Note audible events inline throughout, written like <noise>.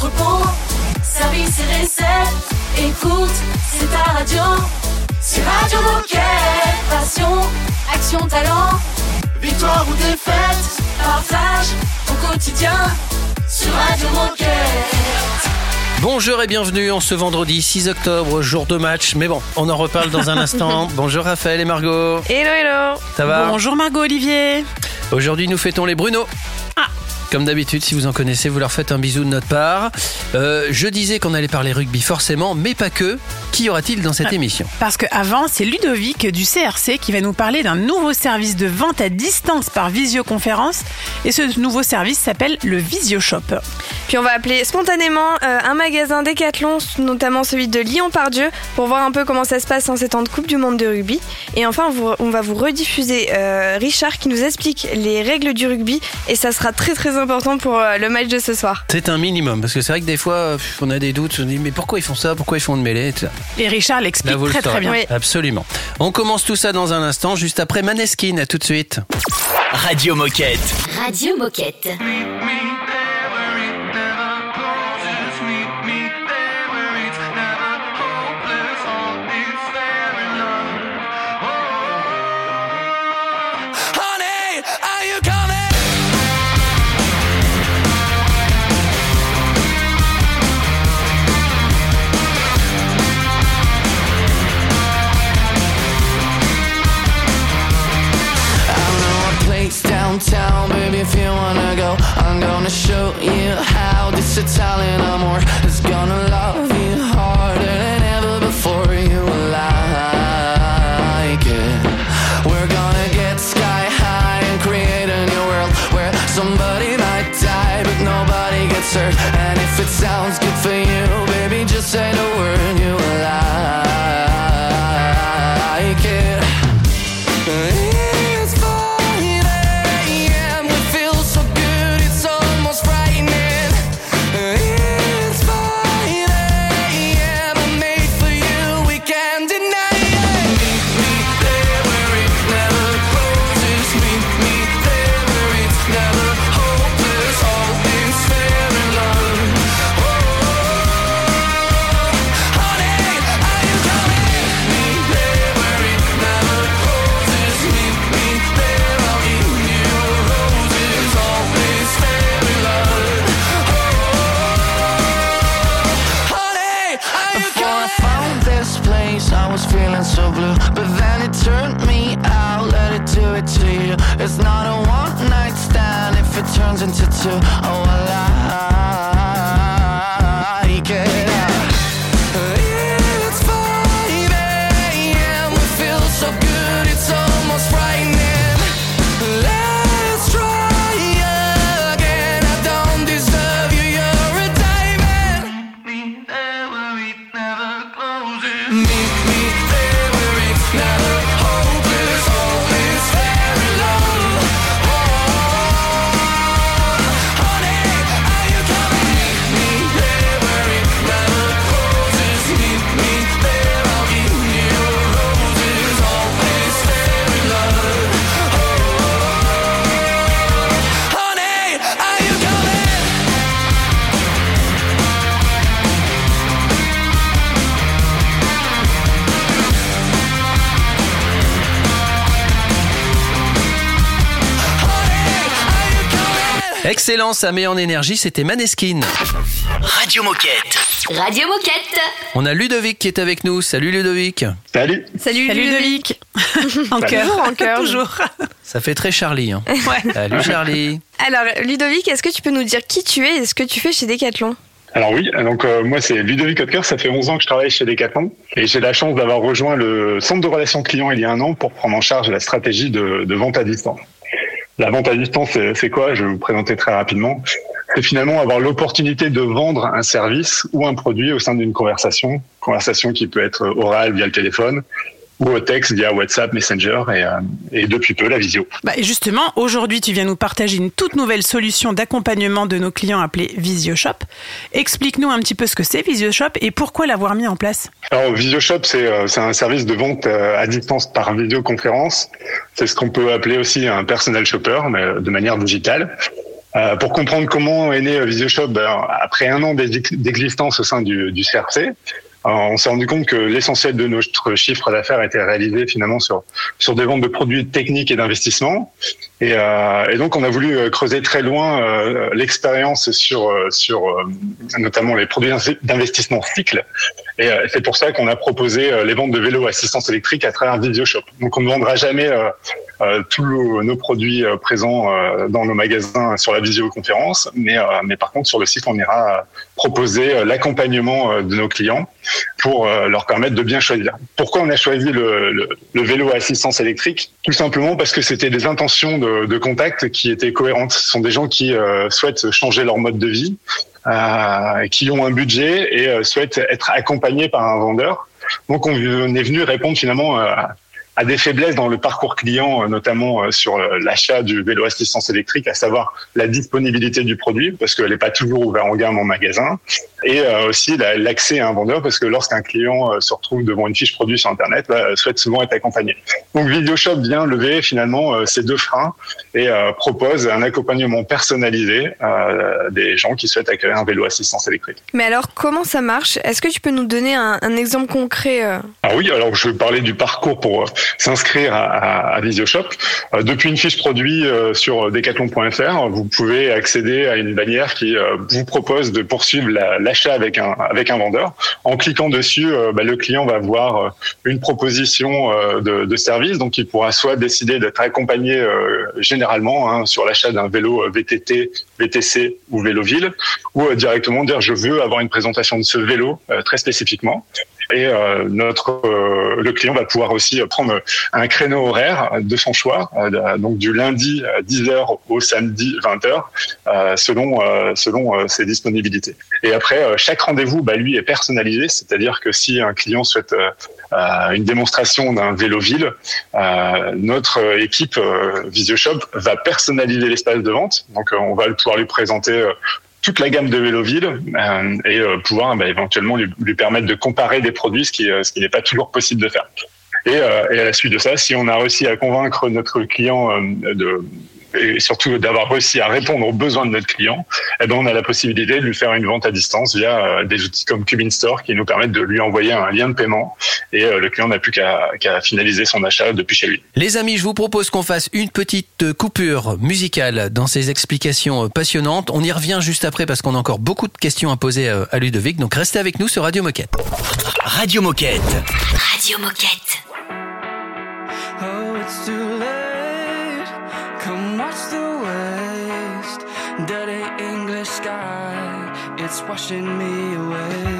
entrepôt, service et recettes. Écoute, c'est ta radio. C'est Radio Moquette. Passion, action, talent. Victoire ou défaite, partage au quotidien sur Radio Moquette. Bonjour et bienvenue en ce vendredi 6 octobre, jour de match. Mais bon, on en reparle dans un <laughs> instant. Bonjour Raphaël et Margot. Hello, hello. Ça va Bonjour Margot Olivier. Aujourd'hui, nous fêtons les Bruno. Ah. Comme d'habitude, si vous en connaissez, vous leur faites un bisou de notre part. Euh, je disais qu'on allait parler rugby forcément, mais pas que. Qui y aura-t-il dans cette émission? Parce que avant, c'est Ludovic du CRC qui va nous parler d'un nouveau service de vente à distance par visioconférence. Et ce nouveau service s'appelle le VisioShop. Puis on va appeler spontanément euh, un magasin Decathlon, notamment celui de Lyon-Pardieu, pour voir un peu comment ça se passe en ces temps de Coupe du Monde de rugby. Et enfin, on, vous- on va vous rediffuser euh, Richard qui nous explique les règles du rugby. Et ça sera très très important pour euh, le match de ce soir. C'est un minimum, parce que c'est vrai que des fois, euh, on a des doutes. On se dit, mais pourquoi ils font ça? Pourquoi ils font de mêlée? Et tout ça. Et Richard l'explique le très très bien. Oui. Absolument. On commence tout ça dans un instant, juste après Maneskin. À tout de suite. Radio Moquette. Radio Moquette. Downtown, baby, if you wanna go. I'm gonna show you how. This Italian amor Excellent, ça met en énergie. C'était Maneskin. Radio Moquette. Radio Moquette. On a Ludovic qui est avec nous. Salut Ludovic. Salut. Salut, Salut Ludovic. <laughs> en cœur. Toujours en cœur. Toujours. Ça fait très Charlie. Hein. <laughs> Ouais. Salut Charlie. Alors, Ludovic, est-ce que tu peux nous dire qui tu es et ce que tu fais chez Decathlon? Alors oui, donc euh, moi c'est Ludovic Hotker, ça fait 11 ans que je travaille chez Decathlon et j'ai la chance d'avoir rejoint le centre de relations clients il y a un an pour prendre en charge la stratégie de, de vente à distance. La vente à distance, c'est- quoi? Je vais vous présenter très rapidement. C'est finalement avoir l'opportunité de vendre un service ou un produit au sein d'une conversation, conversation qui peut être orale via le téléphone ou au texte via WhatsApp, Messenger et, euh, et depuis peu la visio. Bah, et justement, aujourd'hui, tu viens nous partager une toute nouvelle solution d'accompagnement de nos clients appelée VisioShop. Explique-nous un petit peu ce que c'est VisioShop et pourquoi l'avoir mis en place. Alors VisioShop, c'est euh, c'est un service de vente euh, à distance par vidéoconférence. C'est ce qu'on peut appeler aussi un personal shopper, mais de manière digitale. Euh, pour comprendre comment est né VisioShop, ben, après un an d'ex- d'existence au sein du, du CRC, on s'est rendu compte que l'essentiel de notre chiffre d'affaires était réalisé finalement sur sur des ventes de produits techniques et d'investissement. Et, euh, et donc on a voulu euh, creuser très loin euh, l'expérience sur euh, sur euh, notamment les produits d'investissement cycle. Et c'est pour ça qu'on a proposé les ventes de vélos à assistance électrique à travers VisioShop. Donc on ne vendra jamais tous nos, produits présents dans nos magasins sur la visioconférence, mais mais par contre sur le site on ira proposer euh, l'accompagnement euh, de nos clients pour euh, leur permettre de bien choisir. Pourquoi on a choisi le, vélo à assistance électrique? Tout simplement parce que c'était des intentions de, contact qui étaient cohérentes. Ce sont des gens qui souhaitent changer leur mode de vie, qui ont un budget et souhaitent être accompagnés par un vendeur. Donc on est venu répondre finalement à à des faiblesses dans le parcours client, euh, notamment euh, sur euh, l'achat du vélo assistance électrique, à savoir la disponibilité du produit, parce qu'elle n'est pas toujours ouverte en gamme en magasin, et aussi la- l'accès à un vendeur, parce que lorsqu'un client se retrouve devant une fiche produit sur Internet, bah, souhaite souvent être accompagné. Donc VideoShop vient lever finalement ces deux freins et propose un accompagnement personnalisé des gens qui souhaitent acquérir un vélo assistance électrique. Mais alors, comment ça marche? Est-ce que tu peux nous donner un, un exemple concret Ah oui, alors je vais parler du parcours pour s'inscrire à, à, à VisioShop. Euh, depuis une fiche produit euh, sur decathlon.fr, vous pouvez accéder à une bannière qui euh, vous propose de poursuivre la- l'achat avec un avec un vendeur. En cliquant dessus, bah, le client va voir une proposition de, de service, donc il pourra soit décider d'être accompagné euh, généralement hein, sur l'achat d'un vélo VTT, VTC ou vélo ville, ou euh, directement dire je veux avoir une présentation de ce vélo euh, très spécifiquement. Et euh, notre euh, le client va pouvoir aussi prendre un créneau horaire de son choix, euh, donc du lundi à 10h au samedi 20h, euh, selon selon ses disponibilités. Et après, chaque rendez-vous, bah, lui, est personnalisé, c'est-à-dire que si un client souhaite une démonstration d'un vélo ville, notre équipe VisioShop va personnaliser l'espace de vente. Donc, on va pouvoir lui présenter toute la gamme de vélos villes euh, et euh, pouvoir bah, éventuellement lui, lui permettre de comparer des produits, ce qui, euh, ce qui n'est pas toujours possible de faire. Et, euh, et à la suite de ça, si on a réussi à convaincre notre client euh, de et surtout d'avoir réussi à répondre aux besoins de notre client, eh ben on a la possibilité de lui faire une vente à distance via euh, des outils comme Cubin Store qui nous permettent de lui envoyer un lien de paiement et euh, le client n'a plus qu'à finaliser son achat depuis chez lui. Les amis, je vous propose qu'on fasse une petite coupure musicale dans ces explications euh, passionnantes. On y revient juste après parce qu'on a encore beaucoup de questions à poser à Ludovic. Donc restez avec nous sur Radio Moquette. Radio Moquette. Radio Moquette. Oh, it's too late. It's washing me away.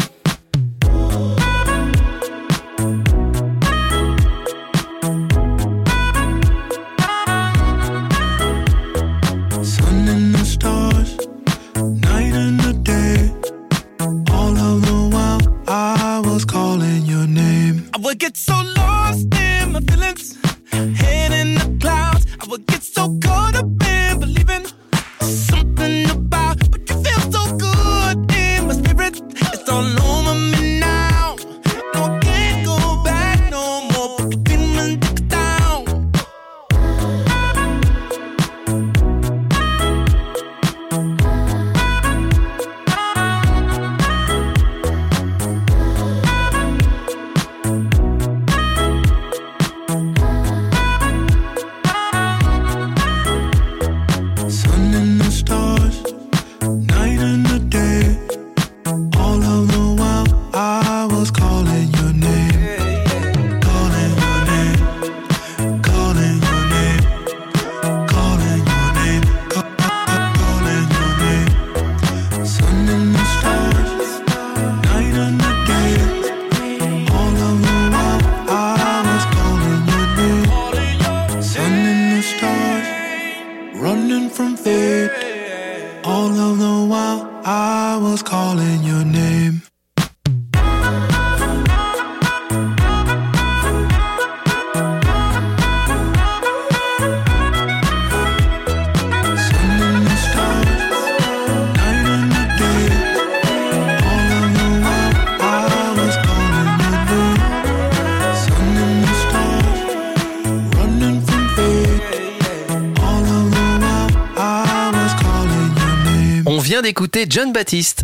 John Baptiste.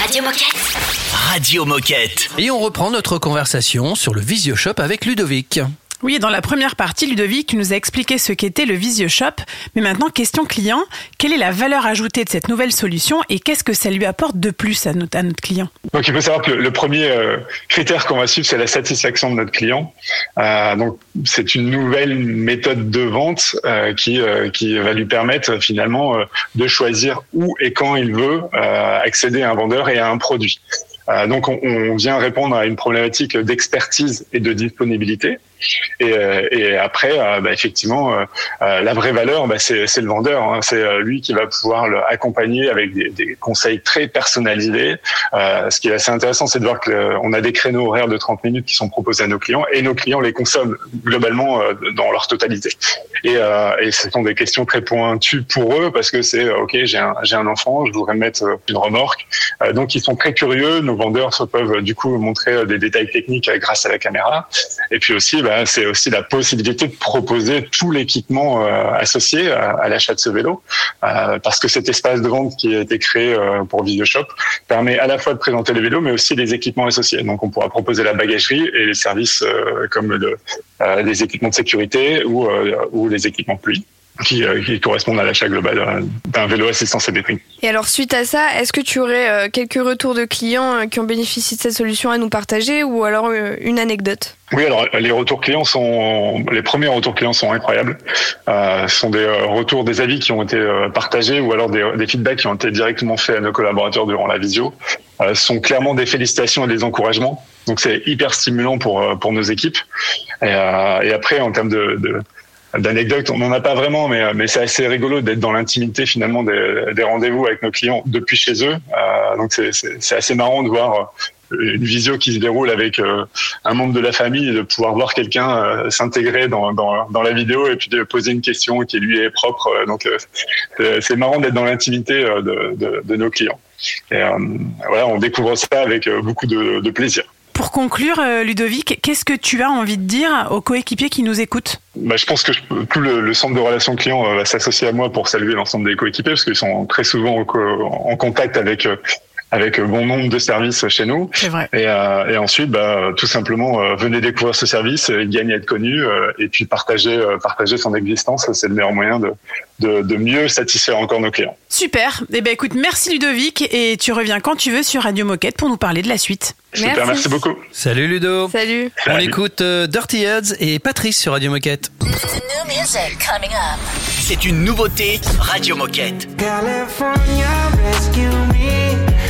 Radio Moquette. Radio Moquette. Et on reprend notre conversation sur le Visio-Shop avec Ludovic. Oui, dans la première partie, Ludovic, tu nous as expliqué ce qu'était le Visio Shop. Mais maintenant, question client. Quelle est la valeur ajoutée de cette nouvelle solution et qu'est-ce que ça lui apporte de plus à notre, client? Donc il faut savoir que le, premier euh, critère qu'on va suivre, c'est la satisfaction de notre client. Euh, donc c'est une nouvelle méthode de vente euh, qui qui va lui permettre finalement de choisir où et quand il veut accéder à un vendeur et à un produit. Donc on, on vient répondre à une problématique d'expertise et de disponibilité. Et, euh, et après, euh, bah, effectivement, euh, la vraie valeur, bah, c'est le vendeur. hein. C'est lui qui va pouvoir l'accompagner avec des, conseils très personnalisés. Ce qui est assez intéressant, c'est de voir qu'on a des créneaux horaires de 30 minutes qui sont proposés à nos clients et nos clients les consomment globalement dans leur totalité. Et, ce sont des questions très pointues pour eux parce que c'est ok, j'ai un, un enfant, je voudrais mettre une remorque. Donc ils sont très curieux. Nos vendeurs peuvent du coup montrer des détails techniques grâce à la caméra. Et puis aussi, bah, c'est aussi la possibilité de proposer tout l'équipement euh, associé à, l'achat de ce vélo, euh, parce que cet espace de vente qui a été créé euh, pour VideoShop permet à la fois de présenter les vélos, mais aussi les équipements associés. Donc, on pourra proposer la bagagerie et les services euh, comme le, les équipements de sécurité ou, ou les équipements pluie. Qui, euh, qui correspondent à l'achat global d'un vélo assistance électrique. Et alors suite à ça, est-ce que tu aurais euh, quelques retours de clients euh, qui ont bénéficié de cette solution à nous partager ou alors euh, une anecdote? Oui, alors les retours clients sont, les premiers retours clients sont incroyables. Euh, ce sont des retours, des avis qui ont été euh, partagés ou alors des, des feedbacks qui ont été directement faits à nos collaborateurs durant la visio. Euh, ce sont clairement des félicitations et des encouragements. Donc c'est hyper stimulant pour pour nos équipes. Et, euh, et après, en termes de, de d'anecdotes, on n'en a pas vraiment, mais, mais c'est assez rigolo d'être dans l'intimité finalement des, des rendez-vous avec nos clients depuis chez eux. Euh, donc c'est, assez marrant de voir euh, une visio qui se déroule avec euh, un membre de la famille et de pouvoir voir quelqu'un euh, s'intégrer dans, dans, dans la vidéo et puis de poser une question qui lui est propre. Euh, Donc euh, c'est- marrant d'être dans l'intimité euh, de, de, de nos clients. Et euh, voilà, on découvre ça avec euh, beaucoup de, de plaisir. Pour conclure, euh, Ludovic, qu'est-ce que tu as envie de dire aux coéquipiers qui nous écoutent Bah, je pense que tout le, le centre de relations clients euh, va s'associer à moi pour saluer l'ensemble des coéquipiers parce qu'ils sont très souvent en contact avec euh, avec bon nombre de services chez nous. C'est vrai. Et, euh, et ensuite, bah, tout simplement, euh, venez découvrir ce service, euh, gagner à être connu euh, et puis partager euh, partager son existence. C'est le meilleur moyen de, de de mieux satisfaire encore nos clients. Super. Eh ben écoute, merci Ludovic et tu reviens quand tu veux sur Radio Moquette pour nous parler de la suite. Super, merci beaucoup. Salut Ludo. Salut. On Salut. écoute euh, Dirty Heads et Patrice sur Radio Moquette. C'est une nouveauté Radio Moquette. California, rescue me.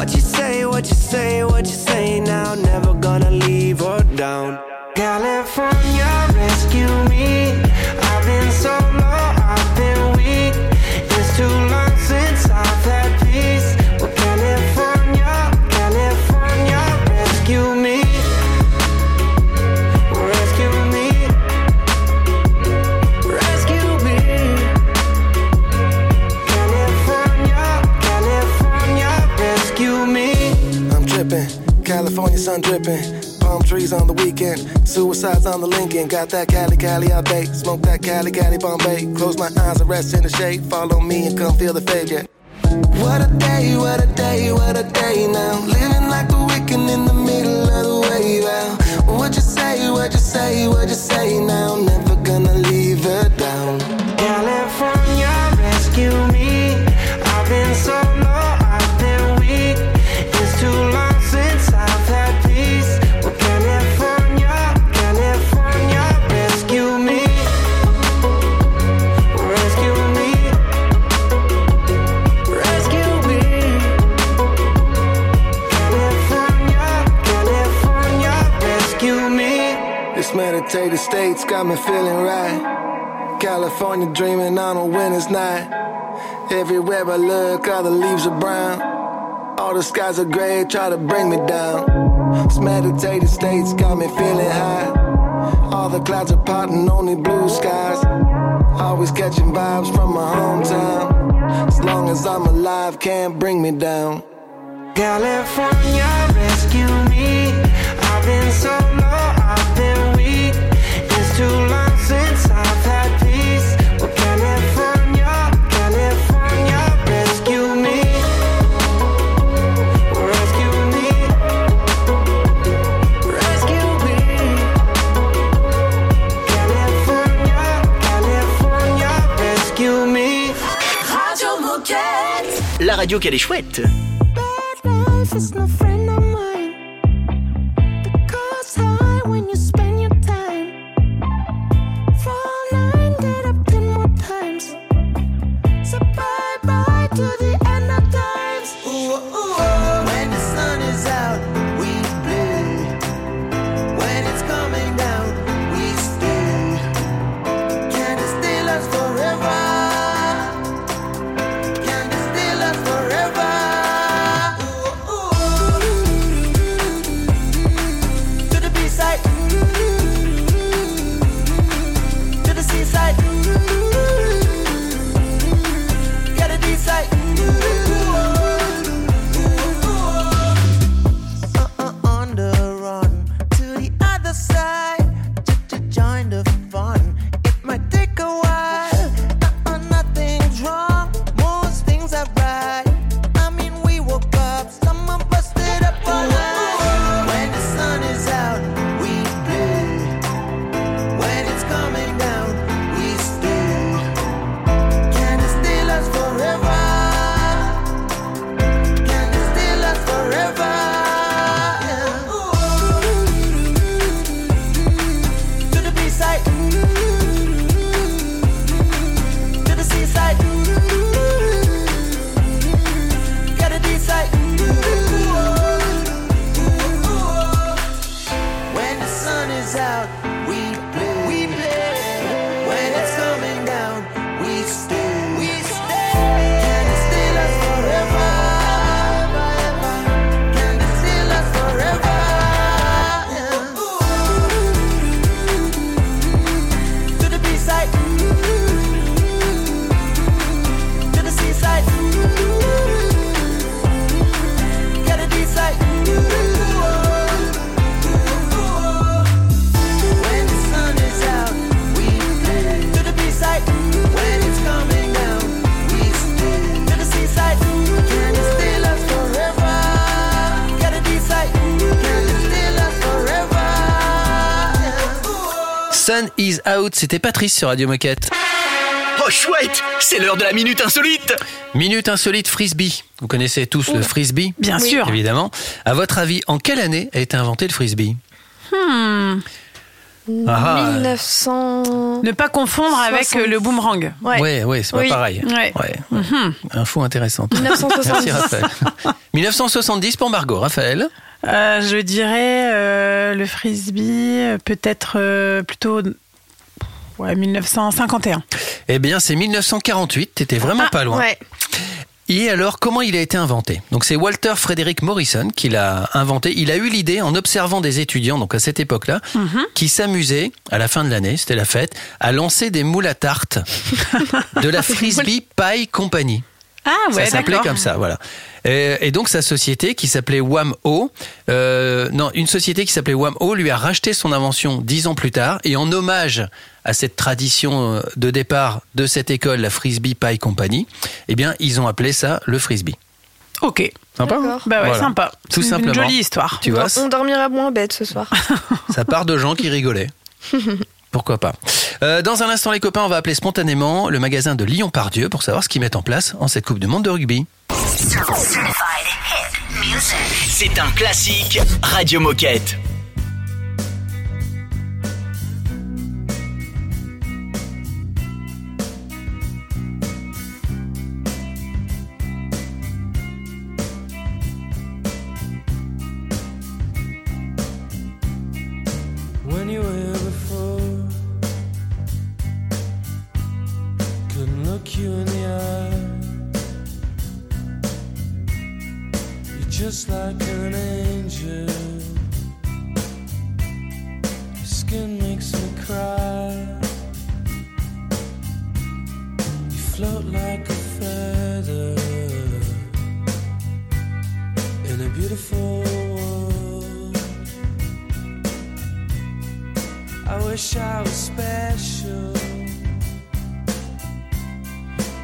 What you say, what you say, what you say now. Never gonna leave her down. California, rescue me. I've been so sun dripping. Palm trees on the weekend, suicides on the Lincoln. Got that Cali Cali out date, smoke that Cali Cali Bombay. Close my eyes and rest in the shade. Follow me and come feel the fade, yeah. What a day, what a day, what a day now. Living like a weekend in the middle of the wave out. What you say, what you say, what you say now. Never This meditative state's got me feeling right. California dreaming on a winter's night. Everywhere I look, all the leaves are brown. All the skies are gray, try to bring me down. This meditative state's got me feeling high. All the clouds are parting, only blue skies. Always catching vibes from my hometown. As long as I'm alive, can't bring me down. California, rescue me. I've been so low, I've been La radio qu'elle est chouette. Is out, c'était Patrice sur Radio Moquette. Oh chouette, c'est l'heure de la minute insolite. Minute insolite frisbee. Vous connaissez tous le frisbee Bien Oui. sûr. Évidemment. À votre avis, en quelle année a été inventé le frisbee Hmm. Ah, 1900. Ne pas confondre avec euh, le boomerang. Ouais. Ouais, ouais, c'est pas Oui. pareil. Ouais. Ouais, Mhm. Info intéressante. 1970. Merci Raphaël. 1970 pour Margot. Raphaël Euh, je dirais euh, le frisbee, peut-être euh, plutôt ouais, 1951. Eh bien, c'est 1948. T'étais vraiment Ah, pas loin. Ouais. Et alors, comment il a été inventé? Donc, c'est Walter Frederick Morrison qui l'a inventé. Il a eu l'idée en observant des étudiants, donc à cette époque-là, qui s'amusaient à la fin de l'année, c'était la fête, à lancer des moules à tarte de la <laughs> Frisbee Pie Company. Ah ouais, ça s'appelait comme ça, voilà. Et, et donc sa société qui s'appelait Wham-O, euh, non, une société qui s'appelait Wham-O lui a racheté son invention dix ans plus tard et en hommage à cette tradition euh, de départ de cette école, la Frisbee Pie Company, eh bien ils ont appelé ça le frisbee. Ok. Sympa hein. Bah ouais, Voilà. sympa. Tout Une simplement. jolie histoire. Tu vois, On dormira moins bête ce soir. <laughs> ça part de gens qui rigolaient. <laughs> Pourquoi pas Euh, Dans un instant, les copains, on va appeler spontanément le magasin de Lyon-Pardieu pour savoir ce qu'ils mettent en place en cette Coupe du Monde de rugby. C'est un classique Radio Moquette. When before. Couldn't look you in the eye. You're just like an angel. Your skin makes me cry. You float like a feather in a beautiful world. I wish I was special.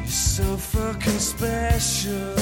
You're so fucking special.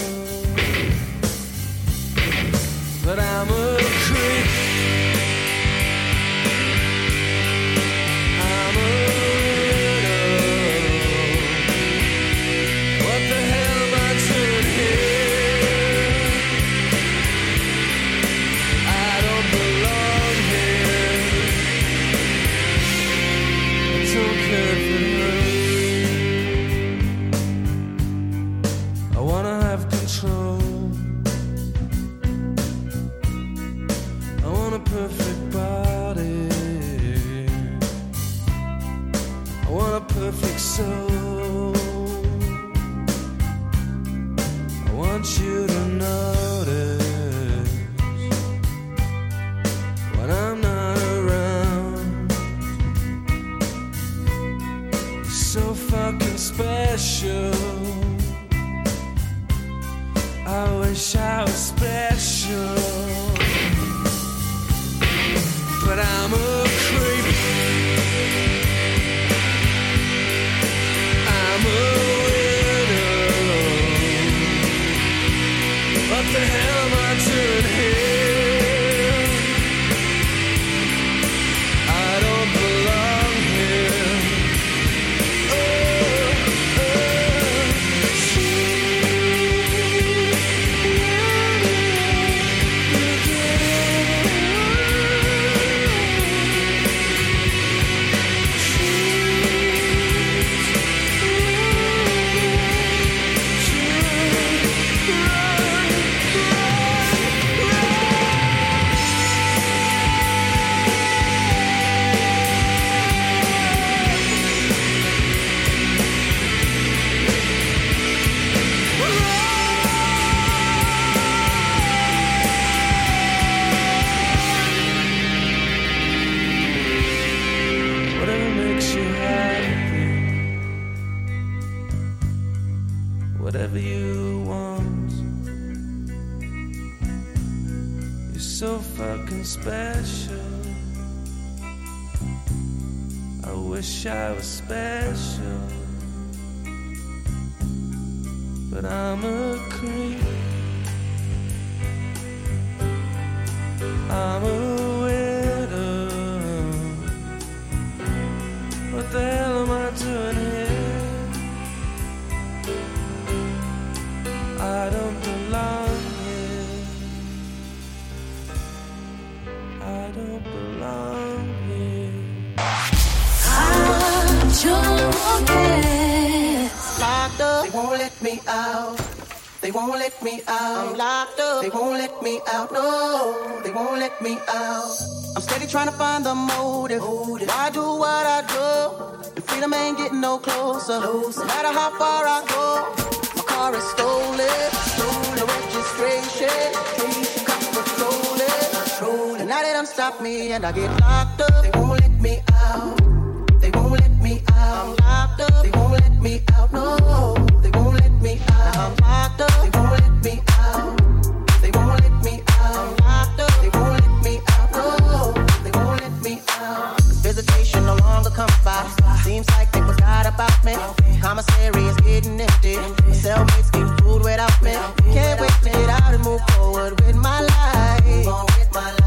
Me and I get locked up. They won't let me out. They won't let me out. I'm locked up. They won't let me out. No, they won't let me out. I'm locked up. They won't let me out. They won't let me out. I'm locked up. They won't let me out. No, they won't let me out. Visitation no longer comes by. Seems like they forgot about me. Commissary is getting empty. Cellmates get food without me. Can't wait to get out and move forward with my life.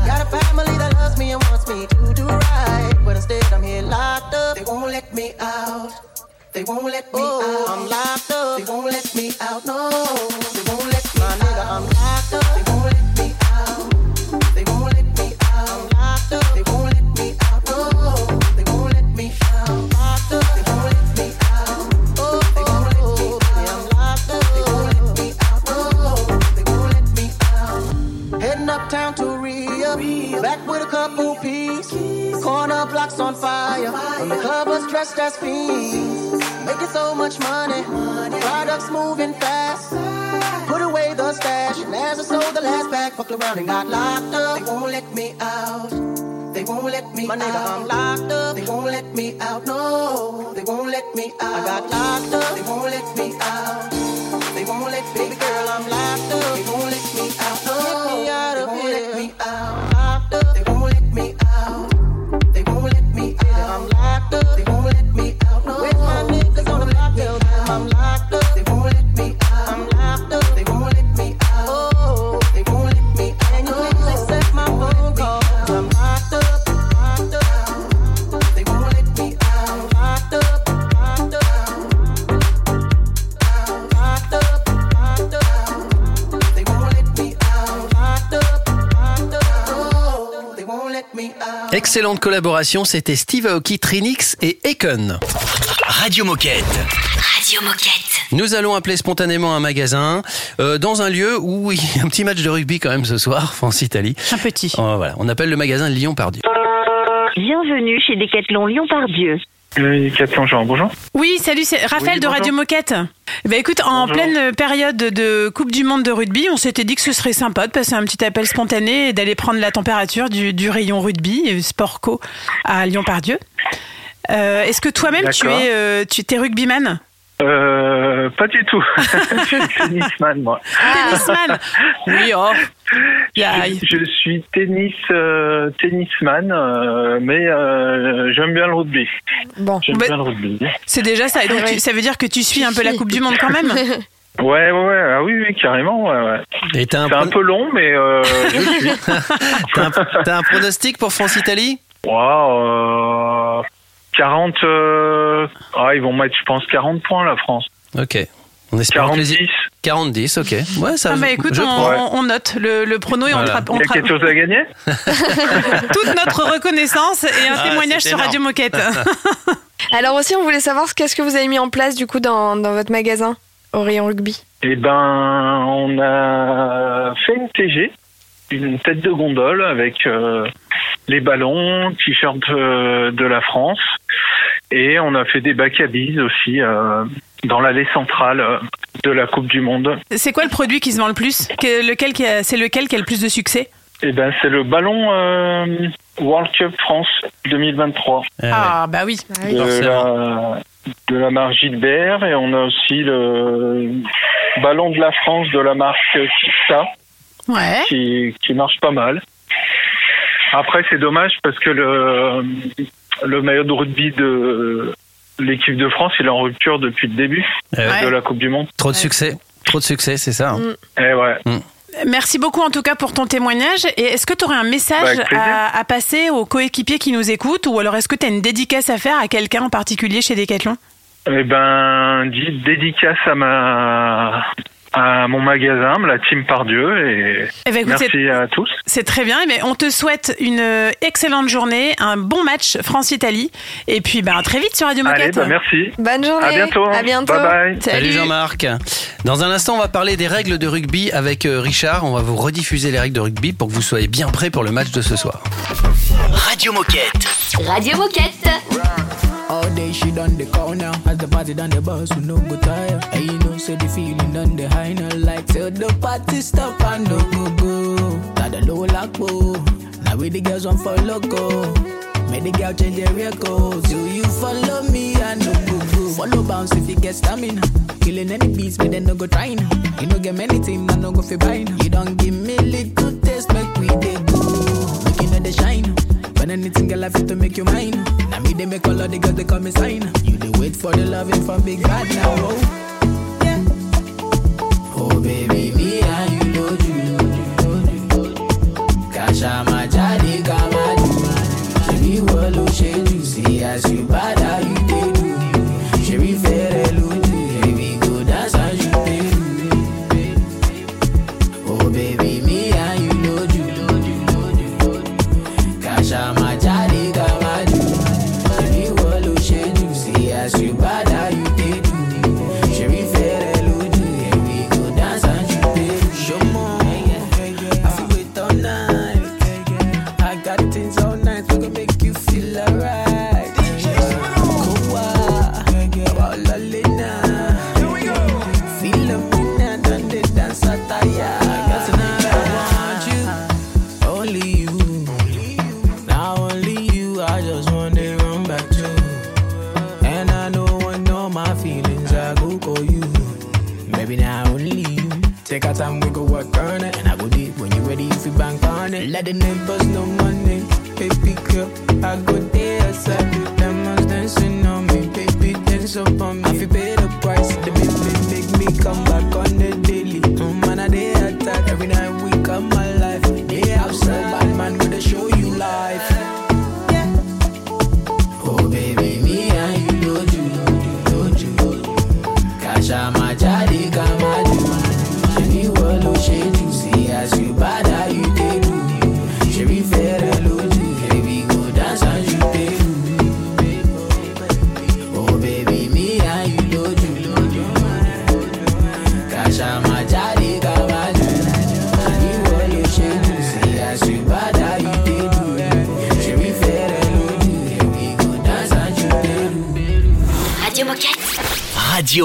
They won't let me out. I'm locked up. They won't let me out. No, they won't let me out. Nigga, I'm locked up. They won't let me out. They won't let me out. I'm locked up. They won't let me out. No, they won't let me out. I'm locked up. They won't let me out. Oh, they won't let me out. I'm locked up. They won't let me out. No, they won't let me out. Heading uptown to Rio, back with a couple peas. Corner blocks on fire, and the club was dressed as fiends. Making so much money, products moving fast. Put away the stash, and as I sold the last pack, fucked around and got locked up. They won't let me out. They won't let me My nigga, I'm locked up. They won't let me out. No, they won't let me out. I got locked up. They won't let me out. They won't let baby girl, I'm locked up. They won't let me out. No, get me out of here. Let me out. Excellente collaboration, c'était Steve Aoki, Trinix et Econ. Radio Moquette. Radio Moquette. Nous allons appeler spontanément un magasin euh, dans un lieu où il y a un petit match de rugby quand même ce soir, <laughs> France-Italie. Un petit. Oh, voilà, on appelle le magasin Lyon-Pardieu. Bienvenue chez Decathlon Lyon-Pardieu. Oui, bonjour. Salut, c'est Raphaël Oui, de. Radio Moquette. Ben, écoute, en Bonjour. pleine période de Coupe du Monde de rugby, on s'était dit que ce serait sympa de passer un petit appel spontané et d'aller prendre la température du, du rayon rugby, euh, sport co, à Lyon-Pardieu. Euh, Est-ce que toi-même tu es, euh, tu es tennisman Euh, pas du tout. <laughs> je suis tennisman, moi. Tennisman Oui, oh. Je, je suis tennis, euh, tennisman, euh, mais euh, j'aime bien le rugby. Bon. J'aime Bah- bien le rugby. C'est déjà ça. Et donc, tu- ça veut dire que tu suis un peu la Coupe du Monde quand même <laughs> Ouais, ouais, ouais. Ah oui, oui, carrément. Ouais, ouais. Un, C'est un pro- peu long, mais euh, je <laughs> suis. t'as un- un pronostic pour France-Italie? Wow, 40. euh, ah, ils vont mettre, je pense, 40 points, la France. Ok. On espère que les... 40-10. 40-10, ok. Ouais, ça Ah bah écoute, je on, note le, le prono et on, Voilà. tra- on Il y a tra- quelque chose à gagner? <laughs> Toute notre reconnaissance et un Ah, témoignage sur. Radio Moquette. <laughs> Alors aussi, on voulait savoir qu'est-ce que vous avez mis en place du coup dans, dans votre magasin au rayon rugby? Eh ben, on a fait une TG, une tête de gondole avec euh, les ballons, t-shirt euh, de la France, et on a fait des bacs à bises aussi euh, dans l'allée centrale de la Coupe du Monde. C'est quoi le produit qui se vend le plus? Que- lequel qui a- C'est lequel qui a le plus de succès? Eh ben, c'est le ballon euh, World Cup France 2023 Ah bah oui. de la, de la marque Gilbert, et on a aussi le ballon de la France de la marque Kista. Ouais. qui, qui marche pas mal. Après, c'est dommage parce que le, le maillot de rugby de l'équipe de France, il est en rupture depuis le début Ouais. de la Coupe du Monde. Trop de succès. Trop de succès, c'est ça. hein. Et ouais. Merci beaucoup en tout cas pour ton témoignage. Et est-ce que tu aurais un Bah, message plaisir. à, à passer aux coéquipiers qui nous écoutent ou alors est-ce que tu as une dédicace à faire à quelqu'un en particulier chez Decathlon? Eh ben, dis dédicace à ma à mon magasin, la team Pardieu, et Eh ben, écoute, merci à tous. C'est très bien. Mais on te souhaite une euh, excellente journée, un bon match France-Italie. Et puis bah, à très vite sur Radio Allez, Moquette. bah merci. Bonne journée. À bientôt. À bientôt. Bye bye. Salut Jean-Marc. Dans un instant, on va parler des règles de rugby avec euh, Richard. On va vous rediffuser les règles de rugby pour que vous soyez bien prêts pour le match de ce soir. Radio Moquette. Radio Moquette. All day she done the call now. As the party done the bus, we no go tire. And you know, say the feeling done the high now. Like till the party stop and no go go. Got the low lock Now we the girls on for loco. Make the girl change their records. Do you follow me? I no go go. Follow bounce if you get stamina. Killing any beats, but then no go try now. You no get many team, I no go fi buy now. You don't give me little taste, make we dey go. You know the shine. When anything girl I fit to make you mine. Now me they make all of the girls they call me sign. You they wait for the loving from big bad now. Oh, yeah. oh baby, me and you know you. Kasha my jadi kama do. Shebi wolo sheju see as you bad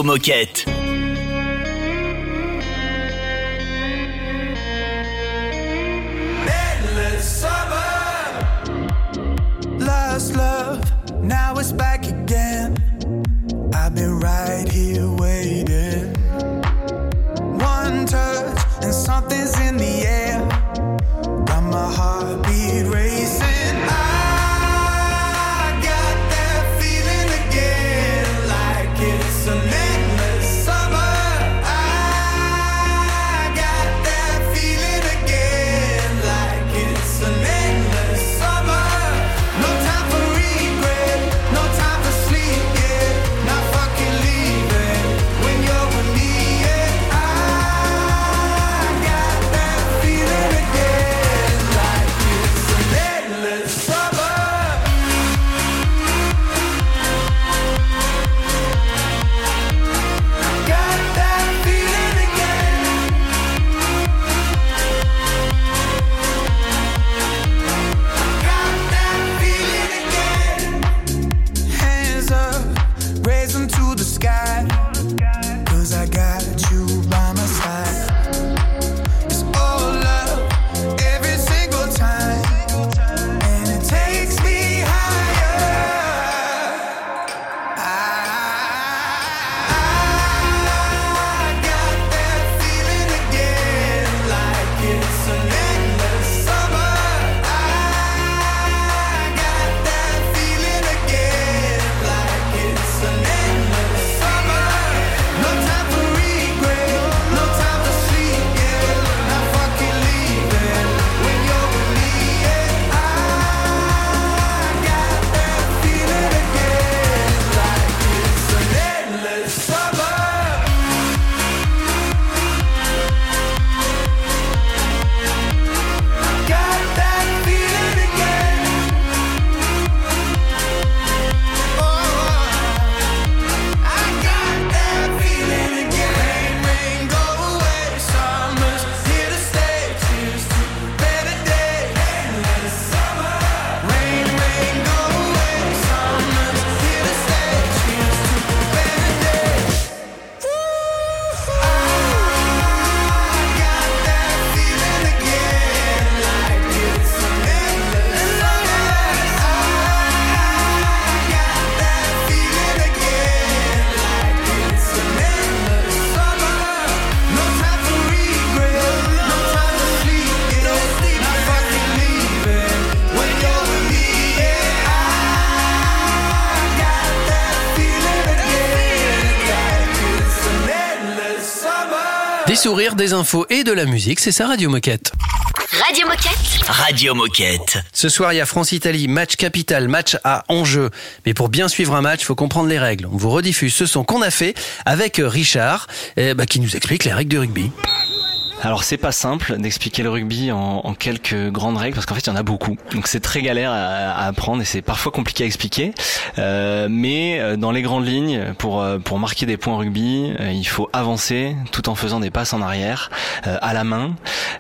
Moquette. Sourires, des infos et de la musique, c'est ça Radio Moquette. Radio Moquette. Radio Moquette. Ce soir, il y a France-Italie, match capital, match à enjeu. Mais pour bien suivre un match, il faut comprendre les règles. On vous rediffuse ce son qu'on a fait avec Richard, eh ben, qui nous explique les règles du rugby. Alors c'est pas simple d'expliquer le rugby en, en quelques grandes règles parce qu'en fait il y en a beaucoup. Donc c'est très galère à, à apprendre et c'est parfois compliqué à expliquer. Euh, mais euh, dans les grandes lignes, pour euh, pour marquer des points rugby, euh, il faut avancer tout en faisant des passes en arrière, euh, à la main,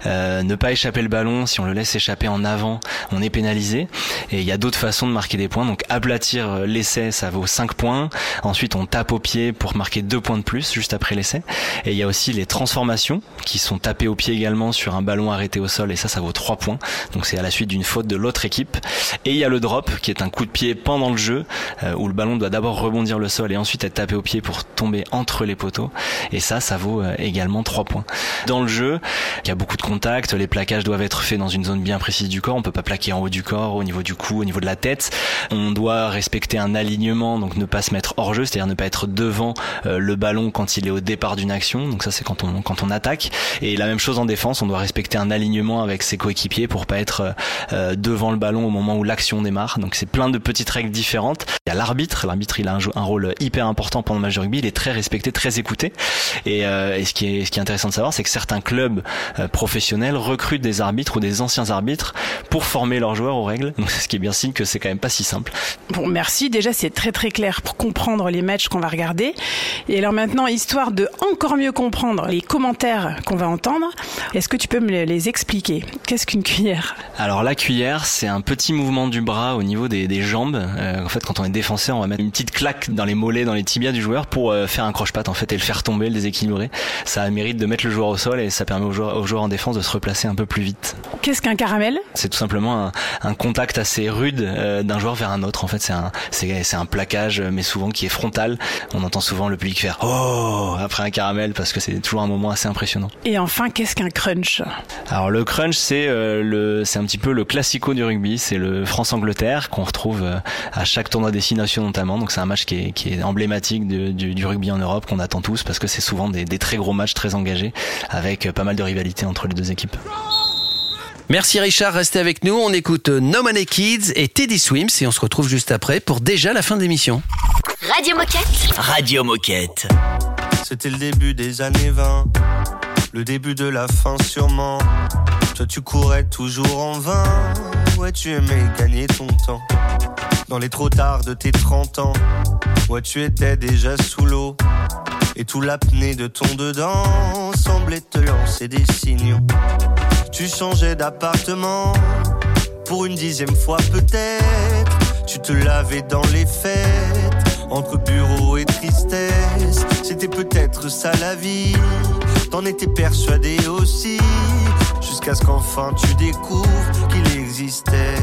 ne pas échapper le ballon. Si on le laisse échapper en avant, on est pénalisé. Et il y a d'autres façons de marquer des points. Donc aplatir l'essai, ça vaut 5 points. Ensuite on tape au pied pour marquer 2 points de plus juste après l'essai. Et il y a aussi les transformations qui sont tapées au pied également sur un ballon arrêté au sol et ça ça vaut 3 points. Donc c'est à la suite d'une faute de l'autre équipe. Et il y a le drop qui est un coup de pied pendant le jeu euh, où le ballon doit d'abord rebondir le sol et ensuite être tapé au pied pour tomber entre les poteaux. Et ça ça vaut euh, également 3 points. Dans le jeu, il y a beaucoup de contacts, les plaquages doivent être faits dans une zone bien précise du corps, on peut pas plaquer en haut du corps, au niveau du cou, au niveau de la tête. On doit respecter un alignement, donc ne pas se mettre hors jeu, c'est-à-dire ne pas être devant euh, le ballon quand il est au départ d'une action. Donc ça c'est quand on quand on attaque. La même chose en défense, on doit respecter un alignement avec ses coéquipiers pour pas être euh, devant le ballon au moment où l'action démarre. Donc c'est plein de petites règles différentes. Il y a l'arbitre, l'arbitre il a un, rôle hyper important pendant le match de rugby, il est très respecté, très écouté. Et, euh, et ce qui est ce qui est intéressant de savoir, c'est que certains clubs euh, professionnels recrutent des arbitres ou des anciens arbitres pour former leurs joueurs aux règles. Donc ce qui est bien signe que c'est quand même pas si simple. Bon, merci. Déjà, c'est très très clair pour comprendre les matchs qu'on va regarder. Et alors maintenant, histoire de encore mieux comprendre les commentaires qu'on va entendre, est-ce que tu peux me les- expliquer? Qu'est-ce qu'une cuillère? Alors la cuillère, c'est un petit mouvement du bras au niveau des, des jambes. Euh, en fait, quand on est défenseur, on va mettre une petite claque dans les mollets, dans les tibias du joueur pour euh, faire un croche-patte en fait et le faire tomber, le déséquilibrer. Ça mérite de mettre le joueur au sol et ça permet aux joueurs en défense de se replacer un peu plus vite. Qu'est-ce qu'un caramel? C'est tout simplement un, un contact assez rude euh, d'un joueur vers un autre. En fait, c'est un, c'est, c'est un plaquage, mais souvent qui est frontal. On entend souvent le public faire oh après un caramel parce que c'est toujours un moment assez impressionnant. Et enfin, qu'est-ce qu'un crunch? Alors le crunch, c'est euh, le, c'est un petit peu le classico du rugby. C'est le France-Angleterre qu'on retrouve euh, à chaque tournoi destination notamment. Donc c'est un match qui est, qui est emblématique de- du, du rugby en Europe qu'on attend tous parce que c'est souvent des, des très gros matchs très engagés avec euh, pas mal de rivalité entre les deux équipes. Merci Richard, restez avec nous. On écoute No Money Kids et Teddy Swims et on se retrouve juste après pour déjà la fin de l'émission. Radio Moquette. Radio Moquette. C'était le début des années 20, le début de la fin sûrement. Toi tu courais toujours en vain, ouais tu aimais gagner ton temps. Dans les trop tard de tes 30 ans, ouais tu étais déjà sous l'eau. Et tout l'apnée de ton dedans semblait te lancer des signaux. Tu changeais d'appartement pour une dixième fois peut-être. Tu te lavais dans les fêtes, entre bureau et tristesse. C'était peut-être ça la vie, t'en étais persuadé aussi. Jusqu'à ce qu'enfin tu découvres qu'il existait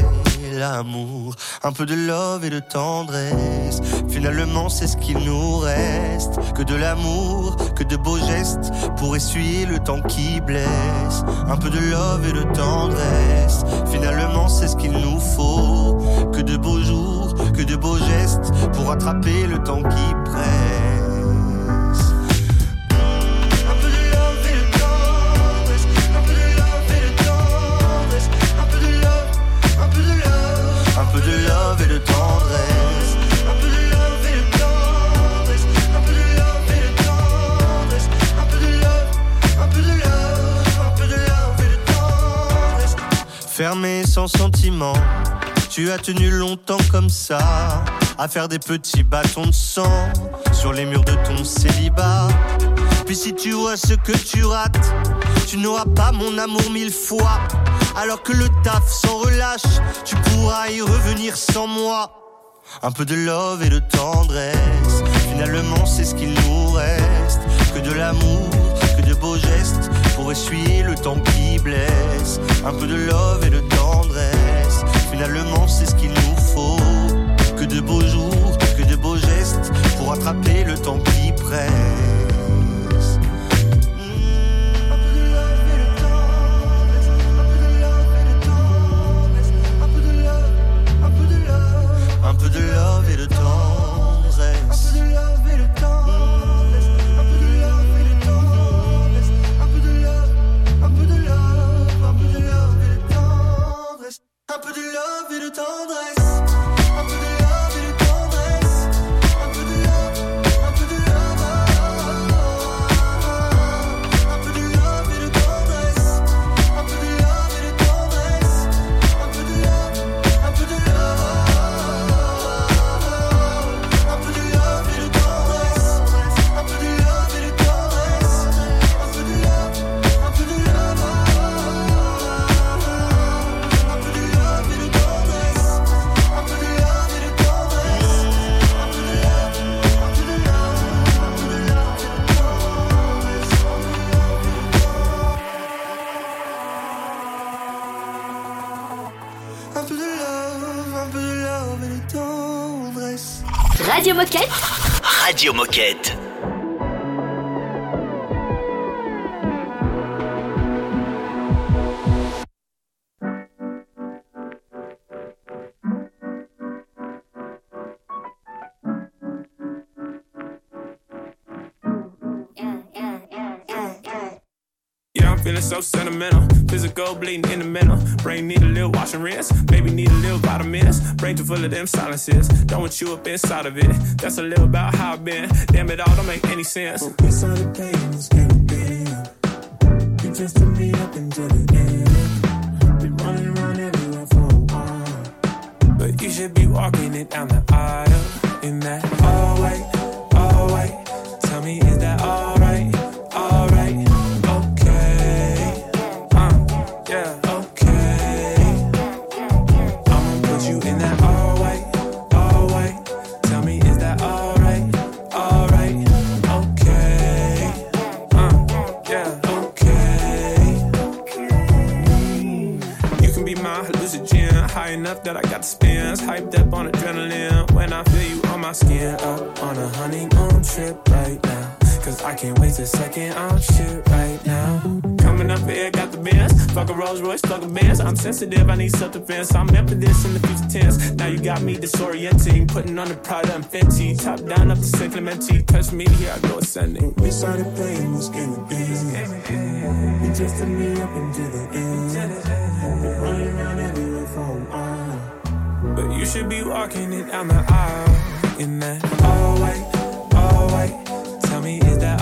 l'amour, un peu de love et de tendresse. Finalement, c'est ce qu'il nous reste. Que de l'amour, que de beaux gestes pour essuyer le temps qui blesse. Un peu de love et de tendresse. Finalement, c'est ce qu'il nous faut. Que de beaux jours, que de beaux gestes pour attraper le temps qui presse. Fermé sans sentiment. Tu as tenu longtemps comme ça, à faire des petits bâtons de sang sur les murs de ton célibat. Puis si tu vois ce que tu rates, tu n'auras pas mon amour mille fois. Alors que le taf s'en relâche, tu pourras y revenir sans moi. Un peu de love et de tendresse, finalement c'est ce qu'il nous reste. Que de l'amour, que de beaux gestes pour essuyer le temps qui blesse. Un peu de love et de tendresse, finalement c'est ce qu'il nous faut. Que de beaux jours, que de beaux gestes pour attraper le temps qui presse. Un peu de love et de tendresse. Radio Moquette. Yeah, I'm feeling so sentimental. Physical bleeding in the middle. Brain need a little wash and rinse. Baby need a little vitamins. Brain too full of them silences. Don't want you up inside of it. That's a little about how I've been. Damn it all don't make any sense. Inside the pain is getting big. You just took me up into the air. Been running around everywhere for a while. But you should be walking it down the aisle in that all that I got the spins. Hyped up on adrenaline when I feel you on my skin. Up on a honeymoon trip right now. Cause I can't wait a second, I'm shit right now. Coming up here, got the bands. Fuck a Rolls Royce, fuck a Benz. I'm sensitive, I need self defense. I'm meant for this in the future tense. Now you got me disorienting. Putting on the Prada and Fenty. Top down up to San Clemente. Touch me, here I go ascending. Inside the pain is getting big. You took me up into the end. Running around But you should be walking it down the aisle in that all white, all white. Tell me, is that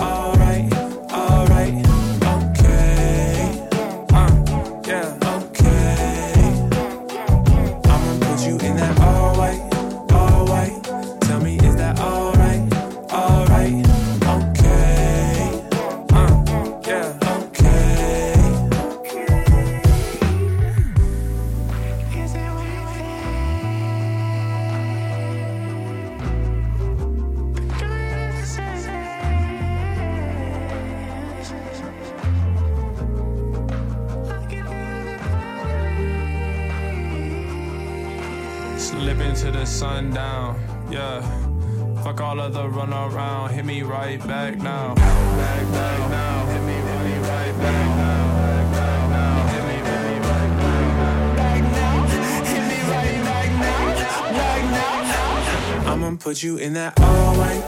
right back now. Back, back now. Hit me, hit me right back now. I'ma put you in that all white,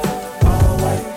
all white.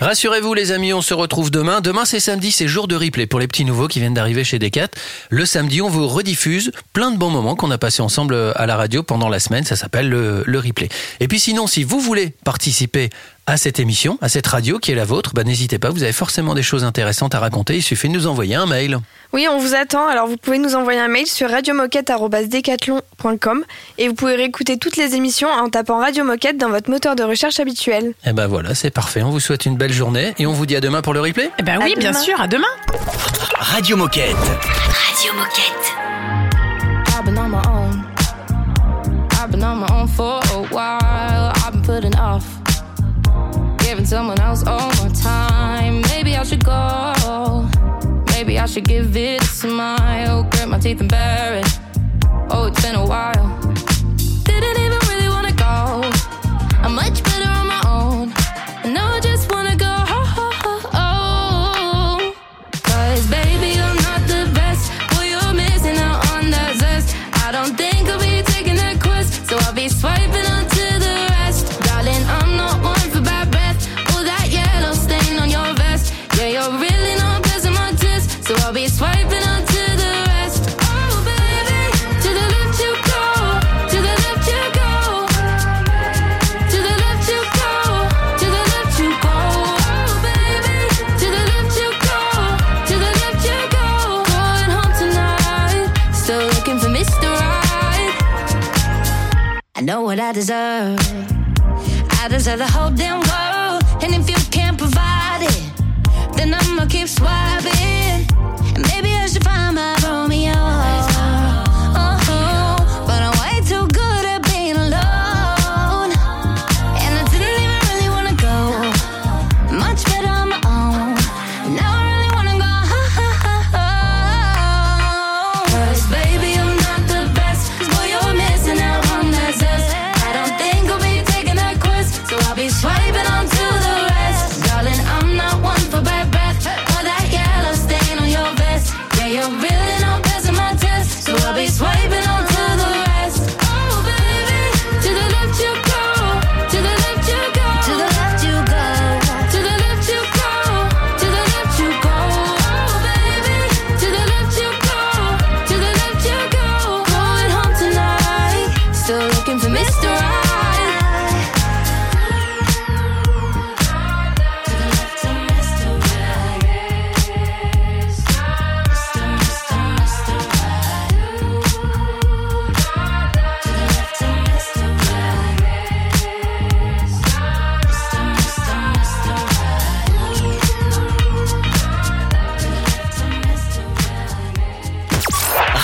Rassurez-vous les amis, on se retrouve demain. Demain c'est samedi, c'est jour de replay pour les petits nouveaux qui viennent d'arriver chez Decat. Le samedi, on vous rediffuse plein de bons moments qu'on a passés ensemble à la radio pendant la semaine. Ça s'appelle le, le replay. Et puis sinon, si vous voulez participer à cette émission, à cette radio qui est la vôtre, bah, n'hésitez pas, vous avez forcément des choses intéressantes à raconter. Il suffit de nous envoyer un mail. Oui, on vous attend. Alors, vous pouvez nous envoyer un mail sur radiomoquette.decathlon.com et vous pouvez réécouter toutes les émissions en tapant Radio Moquette dans votre moteur de recherche habituel. Et ben voilà, c'est parfait. On vous souhaite une belle journée et on vous dit à demain pour le replay. Eh ben oui, bien sûr, à demain. Radio Moquette. Radio Moquette. I've been on my own. I've been on my own for a while. I've been putting off giving someone else all my time. Maybe I should go. Maybe I should give it a smile. Grit my teeth and bear it. Oh, it's been a while.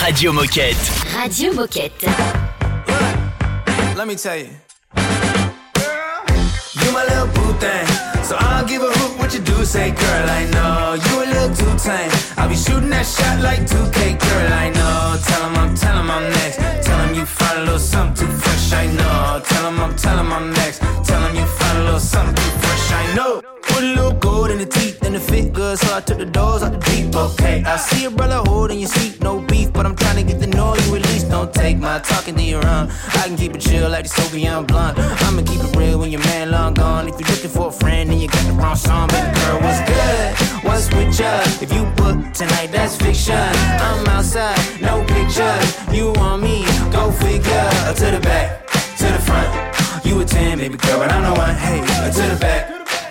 Radio Moquette. Radio Moquette. Let me tell you. You my little boo thing. So I'll give a hoot what you do. Say, girl, I know you a little too tame. I'll be shooting that shot like 2K, girl, I know. Tell him I'm, tell him I'm next. Tell him you find a little something too fresh, I know. Tell him I'm, tell him I'm next. Tell him you find a little something too fresh, I know. Put a little gold in the teeth and it fit good, so I took the doors out the deep. Okay, I see a brother holding your seat, no beef, but I'm trying to get the know you. Don't take my talking to your own. I can keep it chill like the Soviet blunt. I'ma keep it real when your man long gone. If you're looking for a friend and you got the wrong song, baby girl, what's good? What's with ya? If you book tonight, that's fiction. I'm outside, no pictures. You want me? Go figure. To the back, to the front. You a 10, baby girl, but I'm the one. Hey, to the back,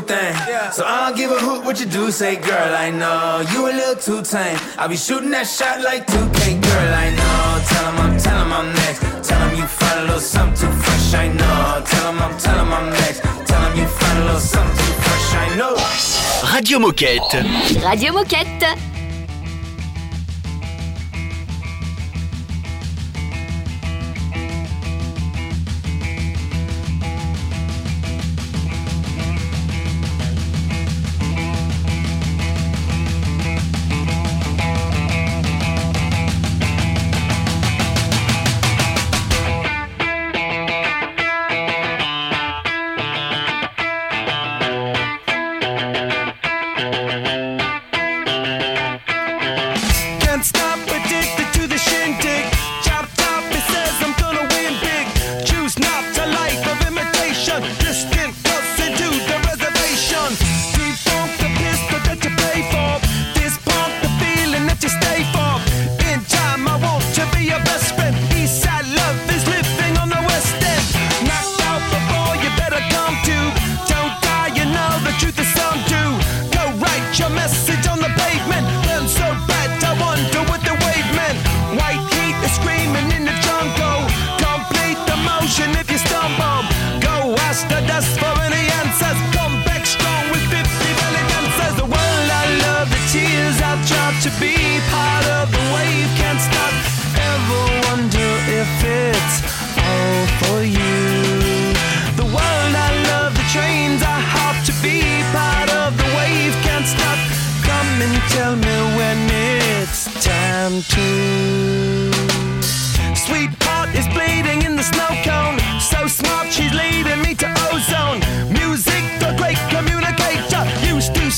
My thing. So I don't give a hoot what you do. Say, girl, I know you a little too tame. I'll be shooting that shot like 2K, girl, I know. Tell him I'm, tell him I'm next. Tell him you find a little something too fresh, I know. Tell him I'm, tell him I'm next. Tell him you find a little something too fresh, I know. Radio Moquette. Radio Moquette.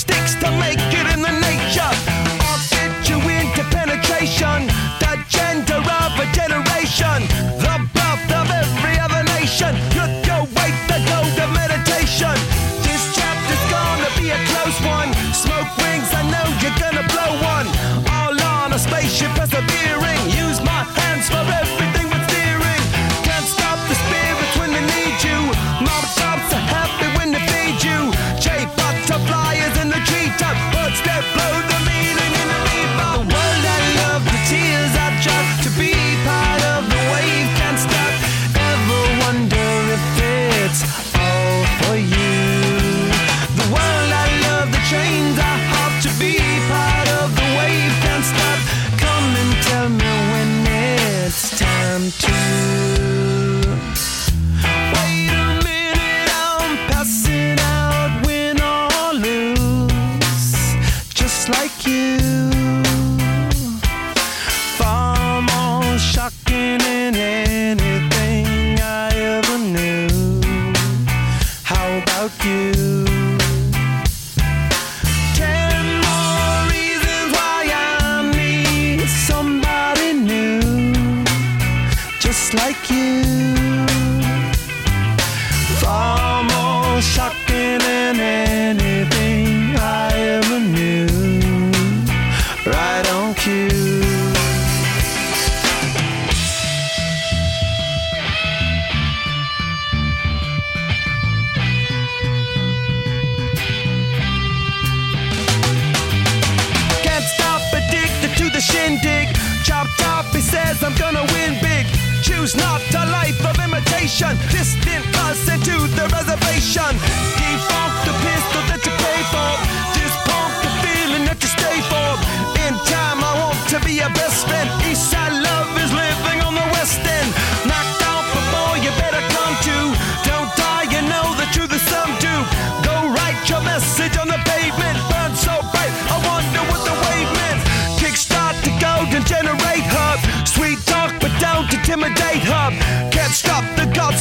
sticks to make you adopt a life of imitation. Distant cousin to the reservation. Default the pistol that you pay for.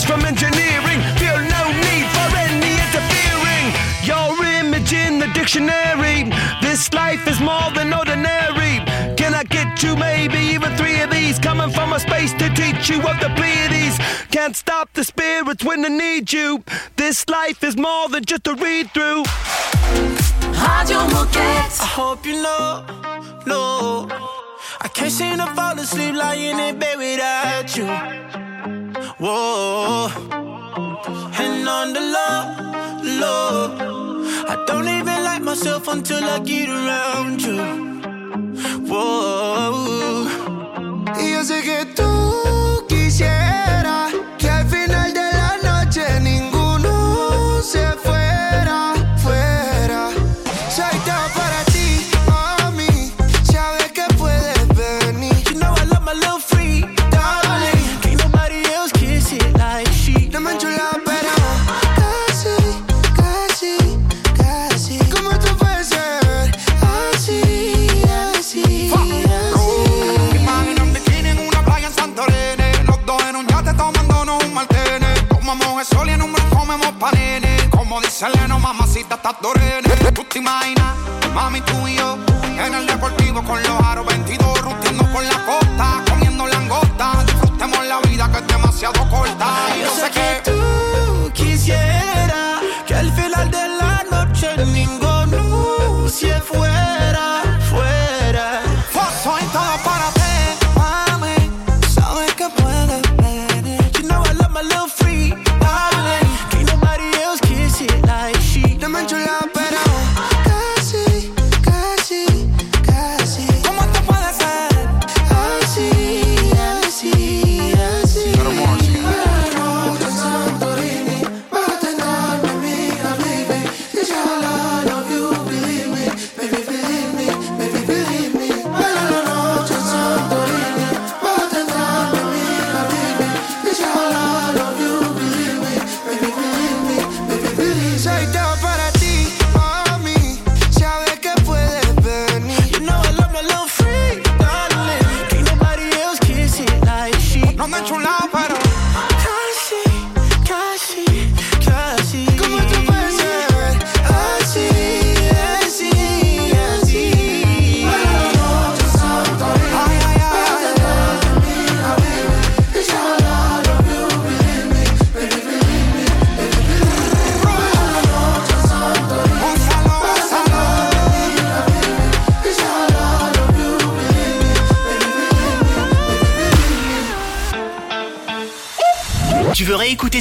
From engineering, feel no need for any interfering. Your image in the dictionary, this life is more than ordinary. Can I get you maybe even three of these? Coming from a space to teach you of the Pleiades. Can't stop the spirits when they need you. This life is more than just a read through. Radio Moquette. I hope you know, know. I can't seem to fall asleep lying in bed without you whoa. And on the low, low. I don't even like myself until I get around you. Whoa. Y yo sé que tú quisieras. Selena, mamacita, estás torene. Tú te imaginas, mami, tú y yo. En el deportivo con los aros 22, ruteando por la costa, comiendo langosta. Disfrutemos la vida que es demasiado corta. Y yo sé que.